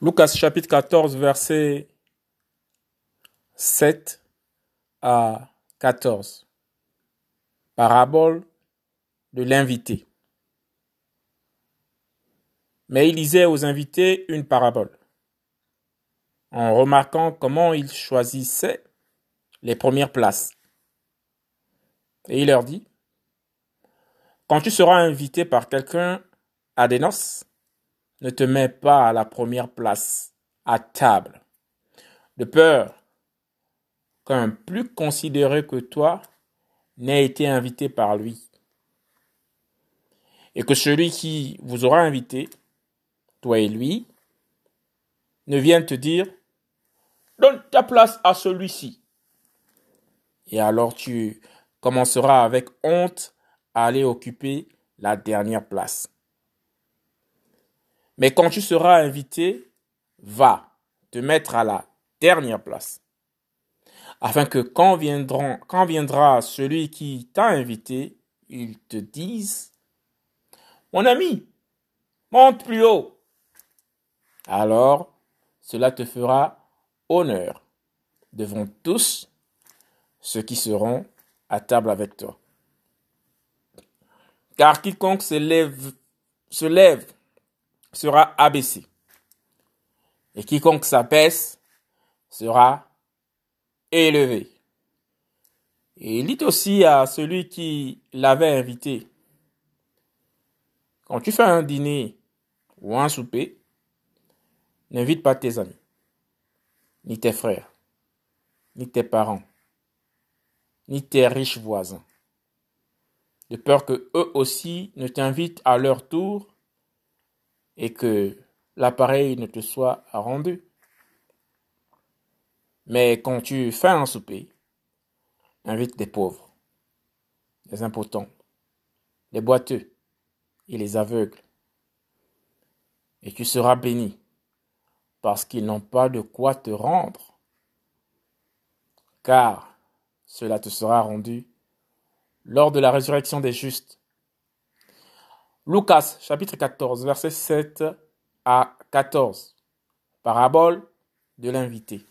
Lucas chapitre 14, verset 7 à 14. Parabole de l'invité. Mais il lisait aux invités une parabole, en remarquant comment ils choisissaient les premières places. Et il leur dit, quand tu seras invité par quelqu'un à des noces, ne te mets pas à la première place, à table, de peur qu'un plus considéré que toi n'ait été invité par lui. Et que celui qui vous aura invité, toi et lui, ne vienne te dire, donne ta place à celui-ci. Et alors tu commenceras avec honte à aller occuper la dernière place. Mais quand tu seras invité, va te mettre à la dernière place, afin que quand, viendra celui qui t'a invité, il te dise, mon ami, monte plus haut. Alors, cela te fera honneur devant tous ceux qui seront à table avec toi. Car quiconque se lève, se lève sera abaissé. Et quiconque s'abaisse sera élevé. Et il dit aussi à celui qui l'avait invité, quand tu fais un dîner ou un souper, n'invite pas tes amis, ni tes frères, ni tes parents, ni tes riches voisins, de peur que eux aussi ne t'invitent à leur tour et que l'appareil ne te soit rendu. Mais quand tu fais un souper, invite des pauvres, les impotents, les boiteux et les aveugles. Et tu seras béni, parce qu'ils n'ont pas de quoi te rendre, car cela te sera rendu lors de la résurrection des justes. Lucas chapitre 14, verset 7 à 14. Parabole de l'invité.